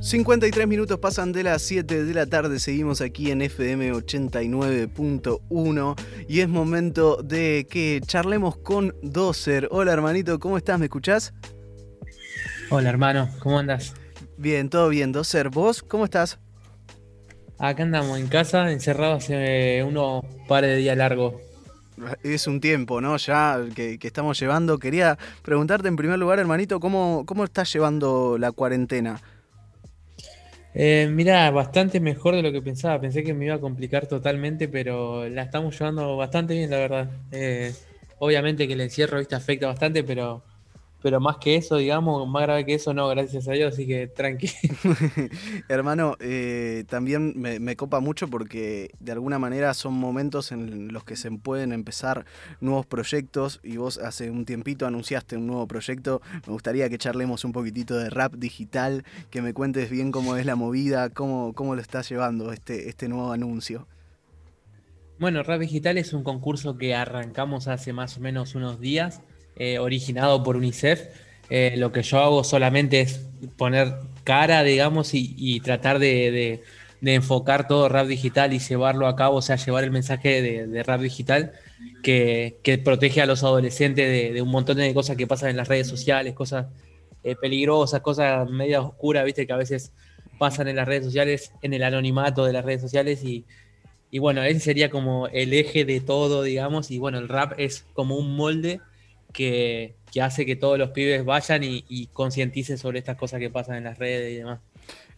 53 minutos pasan de las 7 de la tarde, seguimos aquí en FM 89.1 y es momento de que charlemos con Doser. Hola hermanito, ¿cómo estás? ¿Me escuchás? Hola hermano, ¿cómo andas? Bien, todo bien, Doser. ¿Vos cómo estás? Acá andamos en casa, encerrados hace unos pares de días largos. Es un tiempo, ¿no? Ya que, estamos llevando. Quería preguntarte en primer lugar, hermanito, ¿cómo, cómo estás llevando la cuarentena? Eh, mira, bastante mejor de lo que pensaba. Pensé que me iba a complicar totalmente, pero la estamos llevando bastante bien, la verdad. Eh, obviamente que el encierro ¿viste? afecta bastante, pero pero más que eso, digamos, más grave que eso, no, gracias a Dios, así que tranqui. Hermano, eh, también me, copa mucho porque de alguna manera son momentos en los que se pueden empezar nuevos proyectos y vos hace un tiempito anunciaste un nuevo proyecto. Me gustaría que charlemos un poquitito de rap digital, que me cuentes bien cómo es la movida, cómo, cómo lo estás llevando este, este nuevo anuncio. Bueno, Rap Digital es un concurso que arrancamos hace más o menos unos días eh, originado por UNICEF. Eh, lo que yo hago solamente es poner cara, digamos, y, tratar de, enfocar todo rap digital y llevarlo a cabo, o sea, llevar el mensaje de, rap digital que, protege a los adolescentes de, un montón de cosas que pasan en las redes sociales, cosas eh, peligrosas, cosas medio oscuras, viste, que a veces pasan en las redes sociales, en el anonimato de las redes sociales y, y bueno, ese sería como el eje de todo, digamos, y bueno, el rap es como un molde que, hace que todos los pibes vayan y, concienticen sobre estas cosas que pasan en las redes y demás.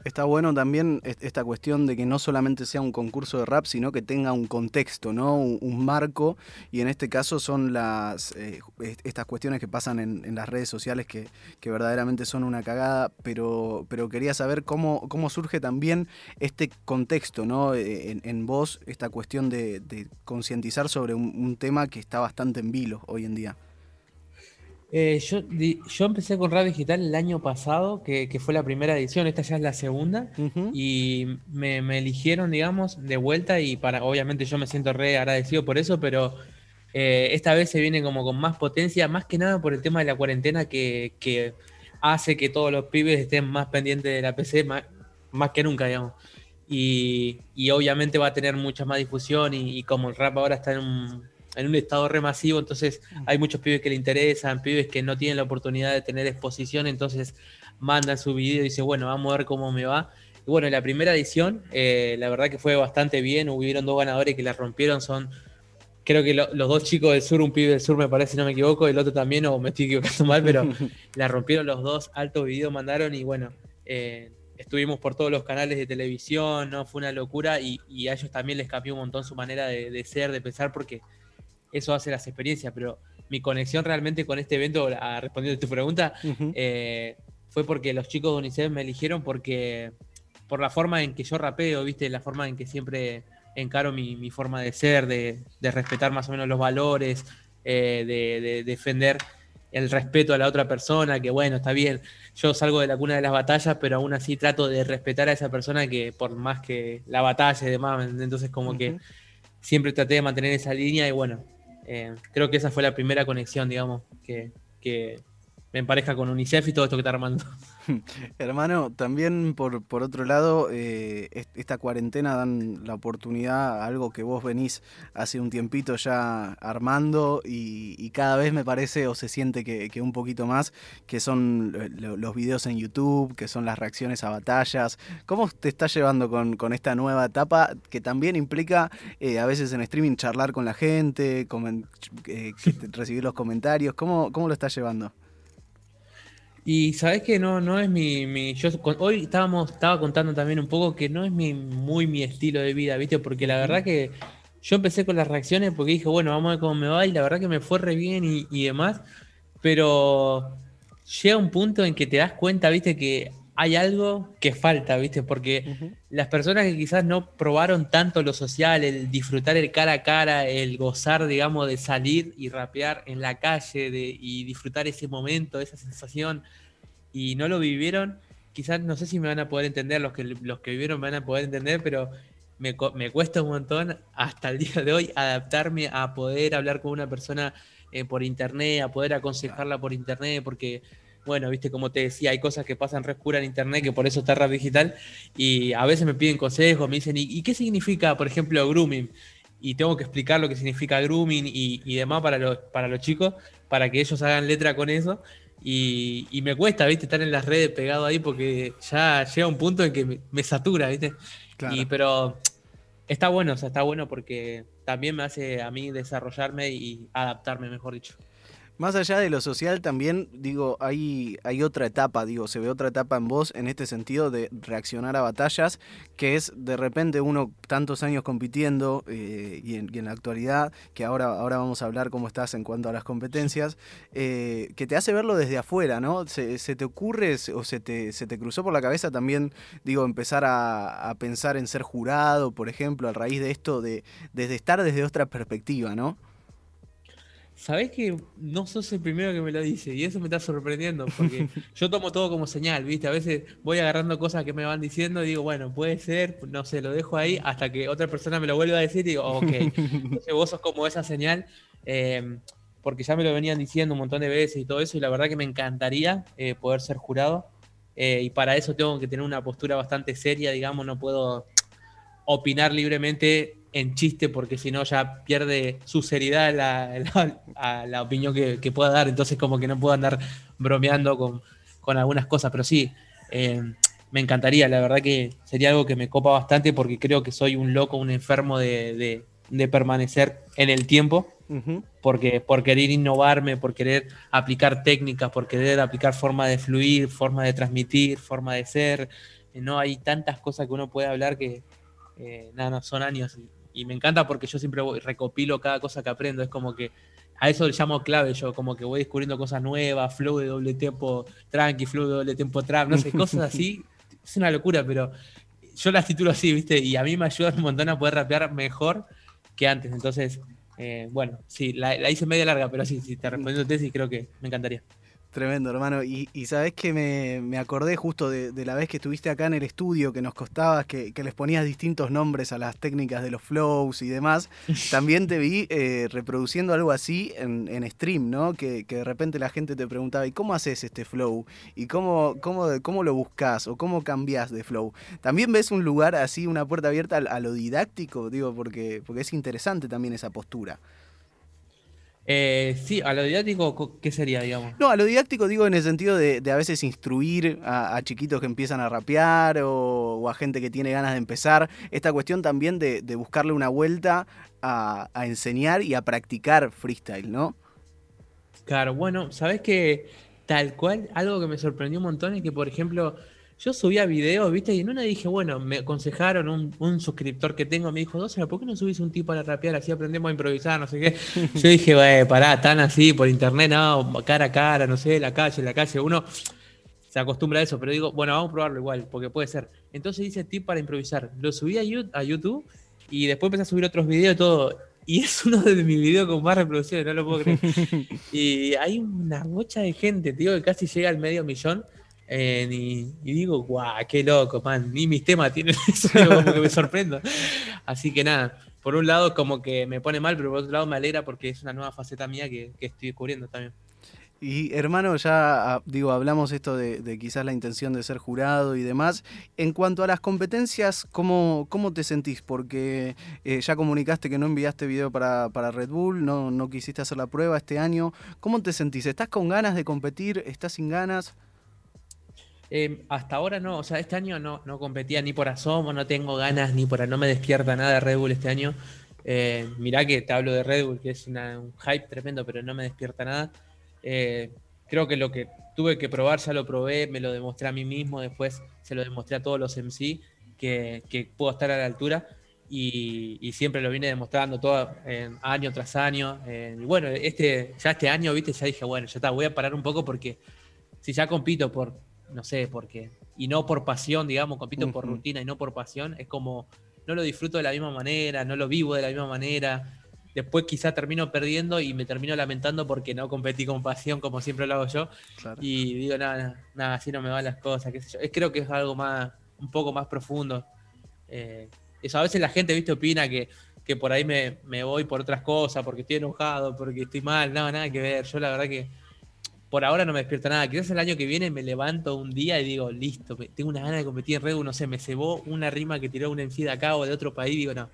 Está bueno también esta cuestión de que no solamente sea un concurso de rap, sino que tenga un contexto, ¿no? Un, marco. Y en este caso son las eh, estas cuestiones que pasan en, las redes sociales que, verdaderamente son una cagada. Pero, pero quería saber cómo, cómo surge también este contexto, ¿no? Eh, en, vos, esta cuestión de, concientizar sobre un tema que está bastante en vilo hoy en día. Eh, yo, yo empecé con Radio Digital el año pasado, que, fue la primera edición, esta ya es la segunda, y me, eligieron, digamos, de vuelta y para, obviamente yo me siento re agradecido por eso, pero eh, esta vez se viene como con más potencia, más que nada por el tema de la cuarentena que, hace que todos los pibes estén más pendientes de la PC, más, que nunca, digamos. Y, obviamente va a tener mucha más difusión y, y como el rap ahora está en un en un estado remasivo, entonces mm. hay muchos pibes que le interesan, pibes que no tienen la oportunidad de tener exposición, entonces mandan su video y dicen, bueno, vamos a ver cómo me va. Y bueno, la primera edición, eh, la verdad que fue bastante bien, hubieron dos ganadores que la rompieron, son, creo que los dos chicos del sur, un pibe del sur me parece, si no me equivoco, el otro también, o me estoy equivocando mal, pero la rompieron los dos, alto video mandaron y bueno, eh, estuvimos por todos los canales de televisión, ¿no? Fue una locura y, a ellos también les cambió un montón su manera de, de ser, de pensar, porque eso hace las experiencias, pero mi conexión realmente con este evento, a, respondiendo a tu pregunta, eh, fue porque los chicos de UNICEF me eligieron porque por la forma en que yo rapeo, viste, la forma en que siempre encaro mi, forma de ser, de, respetar más o menos los valores, eh, de, defender el respeto a la otra persona, que bueno, está bien, yo salgo de la cuna de las batallas, pero aún así trato de respetar a esa persona que por más que la batalla y demás, entonces como que siempre traté de mantener esa línea y bueno, eh, creo que esa fue la primera conexión, digamos, que, que me empareja con UNICEF y todo esto que está armando. Hermano, también por, por otro lado, eh, esta cuarentena dan la oportunidad a algo que vos venís hace un tiempito ya armando y, cada vez me parece o se siente que, un poquito más, que son los videos en YouTube, que son las reacciones a batallas. ¿Cómo te estás llevando con, esta nueva etapa que también implica eh, a veces en streaming charlar con la gente, eh, recibir los comentarios? ¿Cómo, ¿Cómo lo estás llevando? Y sabes que no, no es mi, yo hoy estábamos, estaba contando también un poco que no es mi, muy mi estilo de vida, ¿viste? Porque la verdad que yo empecé con las reacciones porque dije, bueno, vamos a ver cómo me va, y la verdad que me fue re bien y, demás, pero llega un punto en que te das cuenta, viste, que hay algo que falta, ¿viste? Porque las personas que quizás no probaron tanto lo social, el disfrutar el cara a cara, el gozar, digamos, de salir y rapear en la calle de, y disfrutar ese momento, esa sensación, y no lo vivieron, quizás no sé si me van a poder entender, los que, los que vivieron me van a poder entender, pero me, me cuesta un montón hasta el día de hoy adaptarme a poder hablar con una persona eh, por internet, a poder aconsejarla por internet, porque bueno, viste, como te decía, hay cosas que pasan re en internet, que por eso está rap digital, y a veces me piden consejos, me dicen, ¿y, qué significa, por ejemplo, grooming? Y tengo que explicar lo que significa grooming y, demás para los, para los chicos, para que ellos hagan letra con eso. Y, me cuesta, viste, estar en las redes pegado ahí porque ya llega un punto en que me, satura, viste. Y, pero está bueno, o sea, está bueno porque también me hace a mí desarrollarme y adaptarme, mejor dicho. Más allá de lo social, también, digo, hay, hay otra etapa, digo, se ve otra etapa en vos en este sentido de reaccionar a batallas, que es de repente uno tantos años compitiendo eh, y, en, la actualidad, que ahora, ahora vamos a hablar cómo estás en cuanto a las competencias, eh, que te hace verlo desde afuera, ¿no? ¿Se, te ocurre o se te, se te cruzó por la cabeza también, digo, empezar a, a pensar en ser jurado, por ejemplo, a raíz de esto, de desde estar desde otra perspectiva, ¿no? Sabés que no sos el primero que me lo dice y eso me está sorprendiendo porque yo tomo todo como señal, ¿viste? A veces voy agarrando cosas que me van diciendo y digo, bueno, puede ser, no sé, lo dejo ahí hasta que otra persona me lo vuelva a decir y digo, ok, entonces vos sos como esa señal, em, porque ya me lo venían diciendo un montón de veces y todo eso y la verdad que me encantaría eh, poder ser jurado eh, y para eso tengo que tener una postura bastante seria, digamos, no puedo opinar libremente en chiste porque si no ya pierde su seriedad la, a la opinión que, pueda dar, entonces como que no puedo andar bromeando con, algunas cosas, pero sí, eh, me encantaría, la verdad que sería algo que me copa bastante porque creo que soy un loco, un enfermo de, permanecer en el tiempo, porque por querer innovarme, por querer aplicar técnicas, por querer aplicar forma de fluir, forma de transmitir, forma de ser, no hay tantas cosas que uno puede hablar que, eh, nada, no, son años y me encanta porque yo siempre recopilo cada cosa que aprendo. Es como que a eso le llamo clave yo, como que voy descubriendo cosas nuevas, flow de doble tiempo tranqui, flow de doble tiempo trap, no sé, cosas así. Es una locura, pero yo las titulo así, ¿viste? Y a mí me ayuda un montón a poder rapear mejor que antes. Entonces, eh, bueno, sí, la, hice media larga, pero sí, sí, te respondiendo tesis creo que me encantaría. Tremendo, hermano. Y, y sabes que me, acordé justo de, la vez que estuviste acá en el estudio, que nos costabas, que, les ponías distintos nombres a las técnicas de los flows y demás. También te vi eh, reproduciendo algo así en, stream, ¿no? Que, de repente la gente te preguntaba, ¿y cómo haces este flow? ¿Y cómo, cómo, cómo lo buscas? ¿O cómo cambias de flow? También ves un lugar así, una puerta abierta a, lo didáctico, digo, porque, porque es interesante también esa postura. Eh, sí, a lo didáctico, ¿qué sería, digamos? No, a lo didáctico digo en el sentido de, a veces instruir a, chiquitos que empiezan a rapear o, a gente que tiene ganas de empezar. Esta cuestión también de, buscarle una vuelta a, a, enseñar y a practicar freestyle, ¿no? Claro, bueno, sabes que tal cual, algo que me sorprendió un montón es que, por ejemplo, yo subía videos, ¿viste? Y en una dije, bueno, me aconsejaron un, suscriptor que tengo, me dijo, Dócera, ¿por qué no subís un tipo a la rapear? Así aprendemos a improvisar, no sé qué. Yo dije, güey, pará, tan así por internet, no, cara a cara, no sé, la calle, la calle. Uno se acostumbra a eso, pero digo, bueno, vamos a probarlo igual, porque puede ser. Entonces hice tip para improvisar. Lo subí a YouTube y después empecé a subir otros videos y todo. Y es uno de mis videos con más reproducciones, no lo puedo creer. y hay una bocha de gente, digo, que casi llega al medio millón. Eh, y, digo, guau, qué loco, man, ni mis temas tienen eso, como que me sorprendo. Así que nada, por un lado como que me pone mal, pero por otro lado me alegra porque es una nueva faceta mía que, estoy descubriendo también. Y hermano, ya ah, digo, hablamos esto de, quizás la intención de ser jurado y demás. En cuanto a las competencias, ¿cómo, cómo te sentís? Porque eh, ya comunicaste que no enviaste video para, para Red Bull, no, no quisiste hacer la prueba este año. ¿Cómo te sentís? ¿Estás con ganas de competir? ¿Estás sin ganas? Em, hasta ahora no, o sea, este año no, no competía ni por asomo, no tengo ganas ni por no me despierta nada Red Bull este año. Eh, mirá que te hablo de Red Bull, que es un hype tremendo, pero no me despierta nada. Eh, creo que lo que tuve que probar ya lo probé, me lo demostré a mí mismo, después se lo demostré a todos los MC que, que puedo estar a la altura y, siempre lo vine demostrando todo año tras año. y bueno, este, ya este año, viste, ya dije, bueno, ya está, voy a parar un poco porque si ya compito por no sé, porque, y no por pasión, digamos, compito por rutina y no por pasión, es como, no lo disfruto de la misma manera, no lo vivo de la misma manera. Después quizá termino perdiendo y me termino lamentando porque no competí con pasión como siempre lo hago yo. Y digo, nada, nada, así no me van las cosas, qué sé yo. Es, creo que es algo más, un poco más profundo. Eh, eso a veces la gente, viste, opina que, que por ahí me, me, voy por otras cosas, porque estoy enojado, porque estoy mal, no, nada que ver. Yo la verdad que por ahora no me despierta nada. Quizás el año que viene me levanto un día y digo, listo, tengo una gana de competir en Red no sé, me cebó una rima que tiró un de acá o de otro país, digo, no,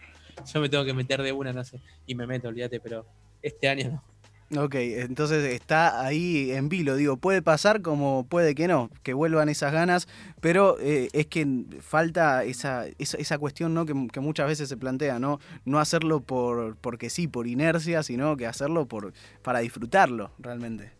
yo me tengo que meter de una, no sé, y me meto, olvídate, pero este año no. Ok, entonces está ahí en vilo, digo, puede pasar como puede que no, que vuelvan esas ganas, pero eh, es que falta esa, esa, cuestión ¿no? Que, muchas veces se plantea, ¿no? No hacerlo por porque sí, por inercia, sino que hacerlo por, para disfrutarlo realmente.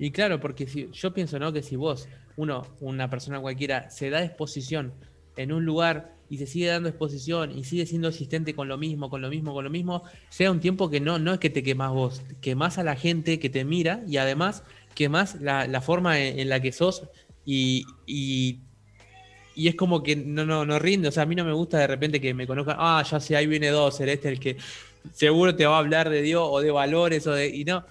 Y claro, porque si, yo pienso, ¿no? Que si vos, uno, una persona cualquiera, se da exposición en un lugar y se sigue dando exposición y sigue siendo asistente con lo mismo, con lo mismo, con lo mismo, sea un tiempo que no, no es que te quemas vos, quemas a la gente que te mira y además quemas la, la forma en, la que sos y, y, es como que no, no, no rinde. O sea, a mí no me gusta de repente que me conozcan, ah, ya sé, ahí viene dos, este el que seguro te va a hablar de Dios o de valores o de. Y no.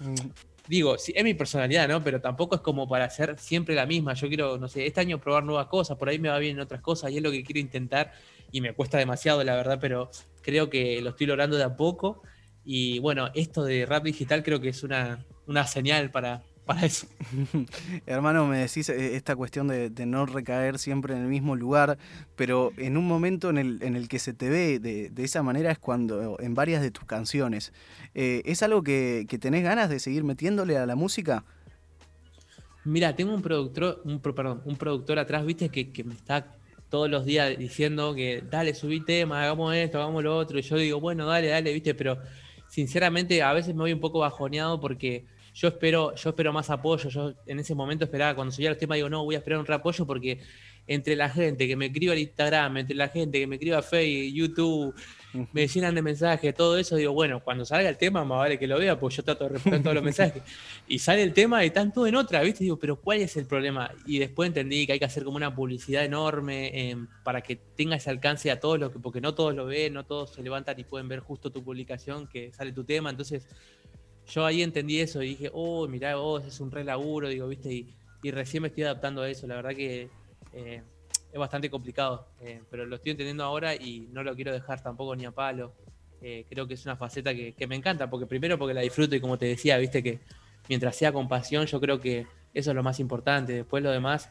Digo, sí, es mi personalidad, ¿no? Pero tampoco es como para hacer siempre la misma. Yo quiero, no sé, este año probar nuevas cosas, por ahí me va bien en otras cosas y es lo que quiero intentar y me cuesta demasiado, la verdad, pero creo que lo estoy logrando de a poco. Y bueno, esto de rap digital creo que es una, una señal para, para eso. Hermano, me decís eh, esta cuestión de, no recaer siempre en el mismo lugar, pero en un momento en el, en el que se te ve de, esa manera es cuando en varias de tus canciones. Eh, ¿Es algo que, tenés ganas de seguir metiéndole a la música? Mira, tengo un productor, un, perdón, un productor atrás, viste, que, que me está todos los días diciendo que dale, subí tema, hagamos esto, hagamos lo otro. Y yo digo, bueno, dale, dale, viste, pero sinceramente a veces me voy un poco bajoneado porque yo espero, yo espero más apoyo. Yo en ese momento esperaba, cuando subía los temas, digo, no, voy a esperar un reapoyo porque entre la gente que me escribe al Instagram, entre la gente que me escribe a Facebook, YouTube, me llenan de mensajes, todo eso, digo, bueno, cuando salga el tema, más vale que lo vea, porque yo trato de responder todos los mensajes. Y sale el tema y están todos en otra, ¿viste? Digo, pero ¿cuál es el problema? Y después entendí que hay que hacer como una publicidad enorme em, para que tenga ese alcance a todos los que, porque no todos lo ven, no todos se levantan y pueden ver justo tu publicación que sale tu tema, entonces yo ahí entendí eso y dije, oh, mirá vos, es un re laburo, digo, viste, y, recién me estoy adaptando a eso. La verdad que eh, es bastante complicado, eh, pero lo estoy entendiendo ahora y no lo quiero dejar tampoco ni a palo. Eh, creo que es una faceta que, me encanta, porque primero porque la disfruto y como te decía, viste que mientras sea con pasión, yo creo que eso es lo más importante. Después lo demás,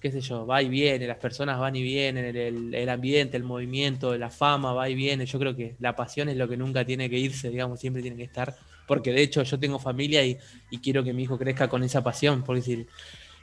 qué sé yo, va y viene, las personas van y vienen, el, el ambiente, el movimiento, la fama va y viene. Yo creo que la pasión es lo que nunca tiene que irse, digamos, siempre tiene que estar porque de hecho yo tengo familia y, quiero que mi hijo crezca con esa pasión, porque si,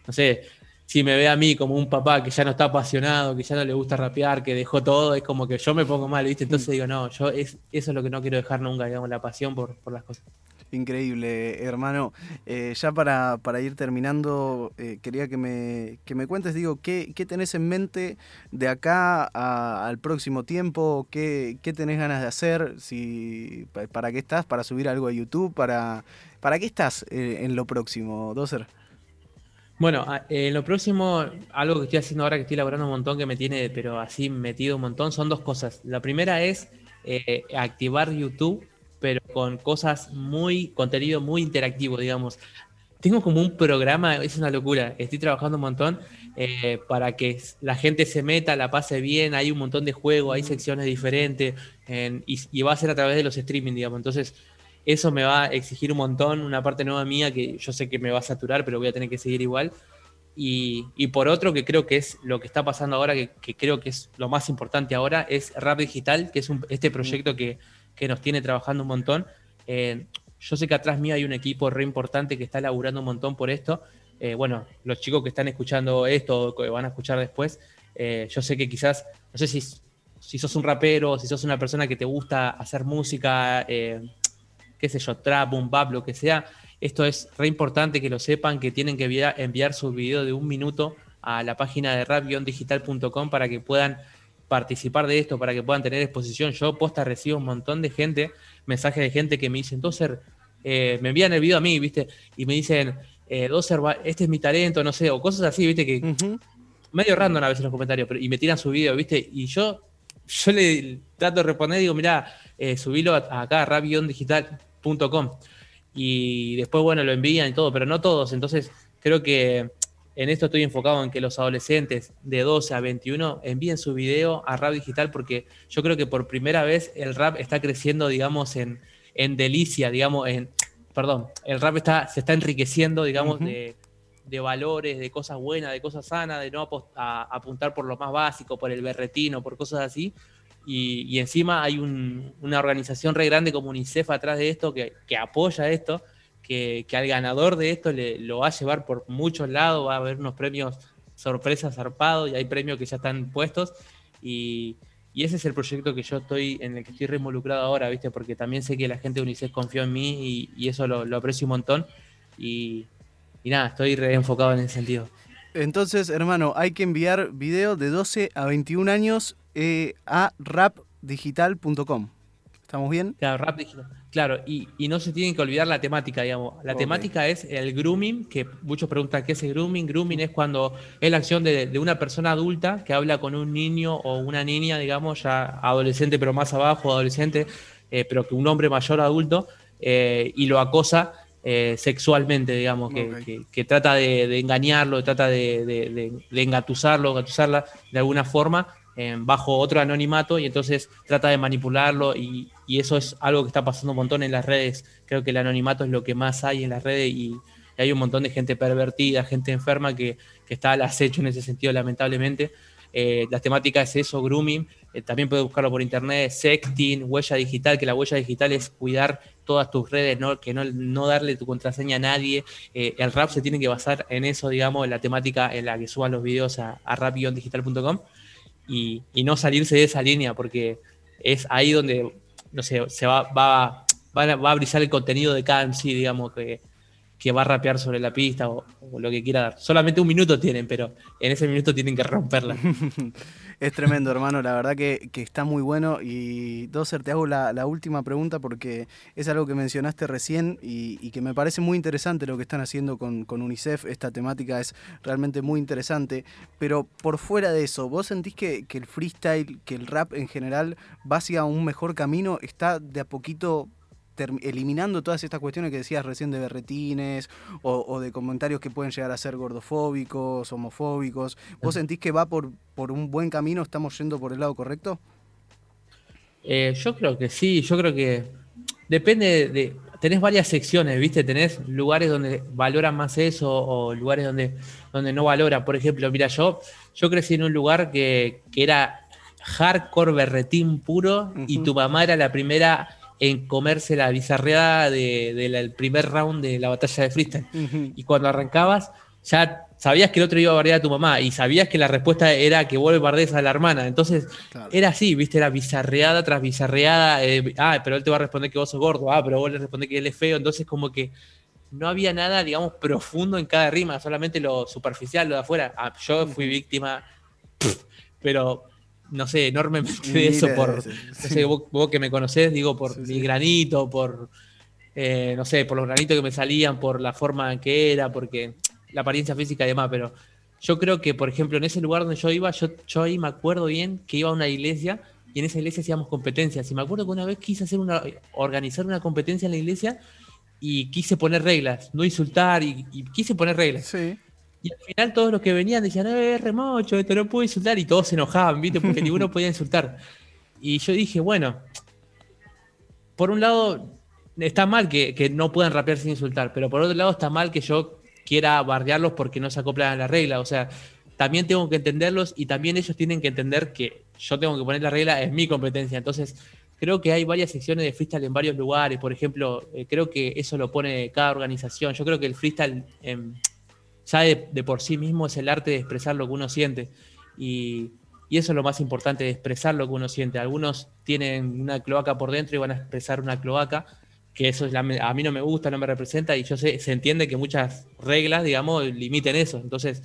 no sé, si me ve a mí como un papá que ya no está apasionado, que ya no le gusta rapear, que dejó todo, es como que yo me pongo mal, ¿viste? Entonces digo, no, yo es, eso es lo que no quiero dejar nunca, digamos, la pasión por, por las cosas. Increíble, hermano. Eh, ya para, ir terminando, eh, quería que me, que me cuentes, digo, ¿qué, ¿qué, tenés en mente de acá al próximo tiempo? ¿Qué, ¿Qué, tenés ganas de hacer? Si, ¿Para qué estás? ¿Para subir algo a YouTube? ¿Para, para qué estás eh, en lo próximo, Doser? Bueno, en lo próximo, algo que estoy haciendo ahora que estoy elaborando un montón, que me tiene, pero así metido un montón, son dos cosas. La primera es activar YouTube pero con cosas muy, contenido muy interactivo, digamos. Tengo como un programa, es una locura, estoy trabajando un montón eh, para que la gente se meta, la pase bien, hay un montón de juegos, hay secciones diferentes y, va a ser a través de los streaming, digamos. Entonces, eso me va a exigir un montón, una parte nueva mía que yo sé que me va a saturar, pero voy a tener que seguir igual. Y, por otro, que creo que es lo que está pasando ahora, que, creo que es lo más importante ahora, es Rap Digital, que es este proyecto que que nos tiene trabajando un montón. Eh, yo sé que atrás mío hay un equipo re importante que está laburando un montón por esto. Eh, bueno, los chicos que están escuchando esto, que van a escuchar después, eh, yo sé que quizás, no sé si, si sos un rapero, si sos una persona que te gusta hacer música, qué sé yo, trap, bap, lo que sea, esto es re importante que lo sepan, que tienen que enviar, enviar su video de un minuto a la página de rap-digital.com para que puedan participar de esto, para que puedan tener exposición. Yo posta recibo un montón de gente, mensajes de gente que me dicen, Doser, eh, me envían el video a mí, ¿viste? Y me dicen, eh, Doser, este es mi talento, no sé, o cosas así, ¿viste? Que medio random a veces los comentarios, pero, y me tiran su video, ¿viste? Y yo, yo le trato de responder, digo, mira, eh, subilo acá, rap-digital.com. Y después, bueno, lo envían y todo, pero no todos. Entonces, creo que en esto estoy enfocado en que los adolescentes de 12 a 21 envíen su video a Rap Digital porque yo creo que por primera vez el rap está creciendo, digamos, en, en delicia, digamos, en perdón, el rap está, se está enriqueciendo, digamos, de, valores, de cosas buenas, de cosas sanas, de no apuntar por lo más básico, por el berretino, por cosas así. Y, encima hay una organización re grande como UNICEF atrás de esto que, apoya esto, que, al ganador de esto le, lo va a llevar por muchos lados, va a haber unos premios sorpresas zarpados y hay premios que ya están puestos. Y, ese es el proyecto que yo estoy, en el que estoy re involucrado ahora, ¿viste? Porque también sé que la gente de UNICEF confió en mí y, eso lo, aprecio un montón. Y, nada, estoy re enfocado en ese sentido. Entonces, hermano, hay que enviar video de 12 a 21 años eh, a rapdigital.com. ¿Estamos bien? Claro, rap digital. Claro, y, no se tienen que olvidar la temática, digamos. La temática es el grooming, que muchos preguntan qué es el grooming. Grooming es cuando es la acción de, una persona adulta que habla con un niño o una niña, digamos, ya adolescente, pero más abajo, adolescente, eh, pero que un hombre mayor adulto, eh, y lo acosa sexualmente, digamos, que, trata de, engañarlo, trata de, de, engatusarlo, engatusarla de alguna forma bajo otro anonimato y entonces trata de manipularlo y, eso es algo que está pasando un montón en las redes. Creo que el anonimato es lo que más hay en las redes y, hay un montón de gente pervertida, gente enferma que, está al acecho en ese sentido, lamentablemente. Eh, la temática es eso, grooming. Eh, también puedes buscarlo por internet, sexting, huella digital, que la huella digital es cuidar todas tus redes, ¿no? que no, no darle tu contraseña a nadie. Eh, el rap se tiene que basar en eso, digamos, en la temática en la que suban los videos a, a digitalcom y, no salirse de esa línea, porque es ahí donde, no sé, se va, va, va, a brillar el contenido de cada MC, digamos, que, que va a rapear sobre la pista o, lo que quiera dar. Solamente un minuto tienen, pero en ese minuto tienen que romperla. es tremendo, hermano. La verdad que, está muy bueno. Y Doser, te hago la, última pregunta porque es algo que mencionaste recién y, que me parece muy interesante lo que están haciendo con, UNICEF. Esta temática es realmente muy interesante. Pero por fuera de eso, ¿vos sentís que, que el freestyle, que el rap en general va hacia un mejor camino? ¿Está de a poquito eliminando todas estas cuestiones que decías recién de berretines o, de comentarios que pueden llegar a ser gordofóbicos, homofóbicos. ¿Vos sentís que va por, por un buen camino? ¿Estamos yendo por el lado correcto? Eh, yo creo que sí, yo creo que depende de, Tenés varias secciones, ¿viste? Tenés lugares donde valoran más eso o lugares donde, donde no valoran. Por ejemplo, mira, yo, yo crecí en un lugar que, era hardcore berretín puro y tu mamá era la primera en comerse la bizarreada del primer round de la batalla de freestyle. Y cuando arrancabas, ya sabías que el otro iba a bardear a tu mamá y sabías que la respuesta era que vuelve bardees a la hermana. Entonces, era así, viste, era bizarreada tras bizarreada. Eh, ah, pero él te va a responder que vos sos gordo. Ah, pero vos le respondés que él es feo. Entonces, como que no había nada, digamos, profundo en cada rima, solamente lo superficial, lo de afuera. Ah, yo fui víctima, pero no sé, enormemente de eso por, vos, que me conocés, digo, por mi granito, por, eh, no sé, por los granitos que me salían, por la forma en que era, porque la apariencia física y demás, pero yo creo que, por ejemplo, en ese lugar donde yo iba, yo, yo ahí me acuerdo bien que iba a una iglesia y en esa iglesia hacíamos competencias. Y me acuerdo que una vez quise hacer una, organizar una competencia en la iglesia y quise poner reglas, no insultar y, y quise poner reglas. Sí. Y al final todos los que venían decían, eh, remocho, esto no puedo insultar, y todos se enojaban, ¿viste? Porque ninguno podía insultar. Y yo dije, bueno, por un lado está mal que, no puedan rapear sin insultar, pero por otro lado está mal que yo quiera bardearlos porque no se acoplan a la regla. O sea, también tengo que entenderlos y también ellos tienen que entender que yo tengo que poner la regla, es mi competencia. Entonces, creo que hay varias secciones de freestyle en varios lugares. Por ejemplo, eh, creo que eso lo pone cada organización. Yo creo que el freestyle ya de, por sí mismo es el arte de expresar lo que uno siente. Y, eso es lo más importante, de expresar lo que uno siente. Algunos tienen una cloaca por dentro y van a expresar una cloaca, que eso a mí no me gusta, no me representa, y yo sé, se entiende que muchas reglas, digamos, limiten eso. Entonces,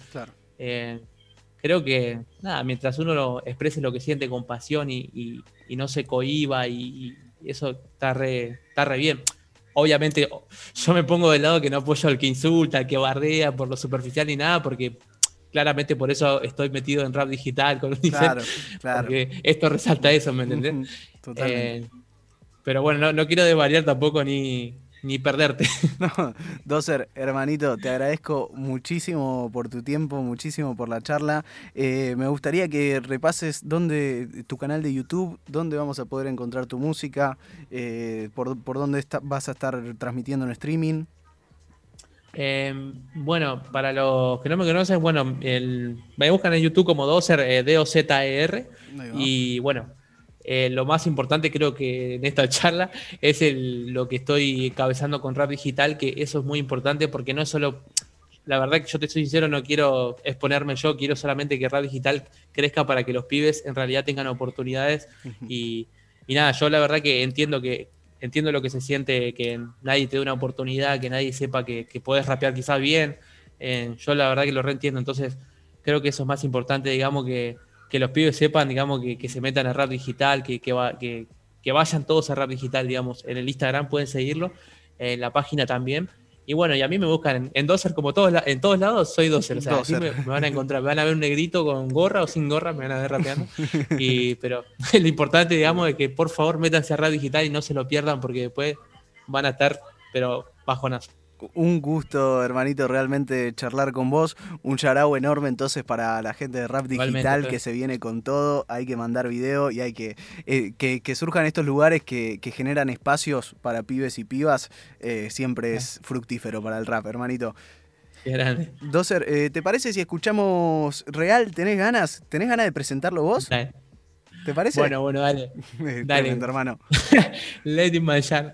eh, creo que, nada, mientras uno lo exprese lo que siente con pasión y, no se cohiba, y, eso está re, está re bien obviamente yo me pongo del lado que no apoyo al que insulta, al que bardea por lo superficial ni nada, porque claramente por eso estoy metido en rap digital con claro, claro. porque esto resalta eso, ¿me entendés? Totalmente. Eh, pero bueno, no, quiero desvariar tampoco ni, ni perderte. No, Doser, hermanito, te agradezco muchísimo por tu tiempo, muchísimo por la charla. Eh, me gustaría que repases dónde tu canal de YouTube, dónde vamos a poder encontrar tu música, eh, por, dónde vas a estar transmitiendo en streaming. Em, bueno, para los que no me conocen, bueno, el, me buscan en YouTube como Dozer, eh, D-O-Z-E-R. Y bueno, eh, lo más importante creo que en esta charla es lo que estoy cabezando con Rap Digital, que eso es muy importante porque no es solo, la verdad que yo te soy sincero, no quiero exponerme yo, quiero solamente que Rap Digital crezca para que los pibes en realidad tengan oportunidades. Y, nada, yo la verdad que entiendo que entiendo lo que se siente que nadie te dé una oportunidad, que nadie sepa que, puedes rapear quizás bien, eh, yo la verdad que lo reentiendo, entonces creo que eso es más importante, digamos, que que los pibes sepan, digamos, que, se metan a rap digital, que, que, que, vayan todos a rap digital, digamos. En el Instagram pueden seguirlo, en la página también. Y bueno, y a mí me buscan en, Dozer, como todos, en todos lados, soy Dozer. O sea, me, van a encontrar, me van a ver un negrito con gorra o sin gorra, me van a ver rapeando. Y, pero lo importante, digamos, es que por favor métanse a rap digital y no se lo pierdan porque después van a estar, pero bajonazo un gusto, hermanito, realmente charlar con vos. Un charao enorme entonces para la gente de Rap Digital que se viene con todo. Hay que mandar video y hay que eh, que, surjan estos lugares que, generan espacios para pibes y pibas. Eh, siempre es fructífero para el rap, hermanito. grande. Doser, eh, ¿te parece si escuchamos Real? ¿Tenés ganas? ¿Tenés ganas de presentarlo vos? ¿Te parece? Bueno, bueno, dale. dale. hermano. Let it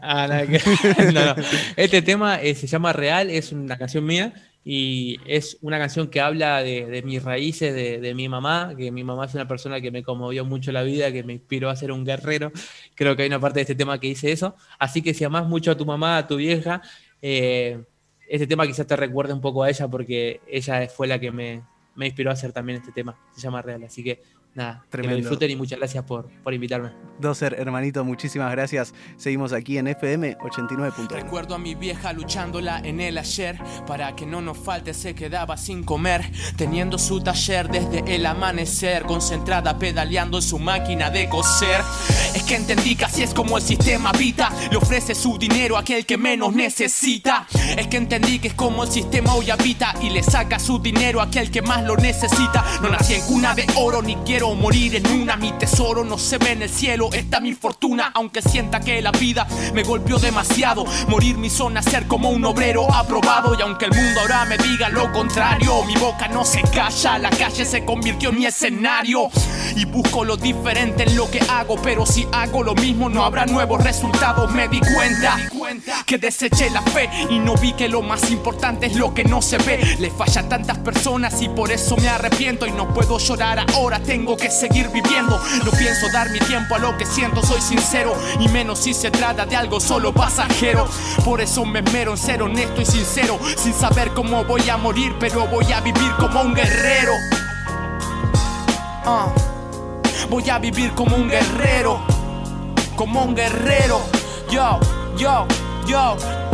ah, no, no. Este tema eh, se llama Real, es una canción mía y es una canción que habla de, mis raíces, de, mi mamá, que mi mamá es una persona que me conmovió mucho la vida, que me inspiró a ser un guerrero. Creo que hay una parte de este tema que dice eso. Así que si amás mucho a tu mamá, a tu vieja, eh, este tema quizás te recuerde un poco a ella porque ella fue la que me, me inspiró a hacer también este tema. Se llama Real. Así que nada, Tremendo. que lo disfruten y muchas gracias por, por invitarme. Doser, hermanito, muchísimas gracias. Seguimos aquí en FM 89.1. Recuerdo a mi vieja luchándola en el ayer para que no nos falte, se quedaba sin comer, teniendo su taller desde el amanecer, concentrada pedaleando en su máquina de coser. Es que entendí que así es como el sistema habita, le ofrece su dinero a aquel que menos necesita. Es que entendí que es como el sistema hoy habita y le saca su dinero a aquel que más lo necesita. No nací en cuna de oro ni quiero morir en una. Mi tesoro no se ve en el cielo, esta mi fortuna. Aunque sienta que la vida me golpeó demasiado, morir mi zona, ser como un obrero aprobado. Y aunque el mundo ahora me diga lo contrario, mi boca no se calla, la calle se convirtió en mi escenario. Y busco lo diferente en lo que hago, pero si hago lo mismo no habrá nuevos resultados. Me di cuenta que deseché la fe y no vi que lo más importante es lo que no se ve. Le falla a tantas personas y por eso me arrepiento y no puedo llorar ahora. Tengo que seguir viviendo. No pienso dar mi tiempo a lo que siento, soy sincero. Y menos si se trata de algo solo pasajero. Por eso me mero en ser honesto y sincero. Sin saber cómo voy a morir, pero voy a vivir como un guerrero. Ah. Voy a vivir como un guerrero. Como un guerrero. Yo, yo, yo.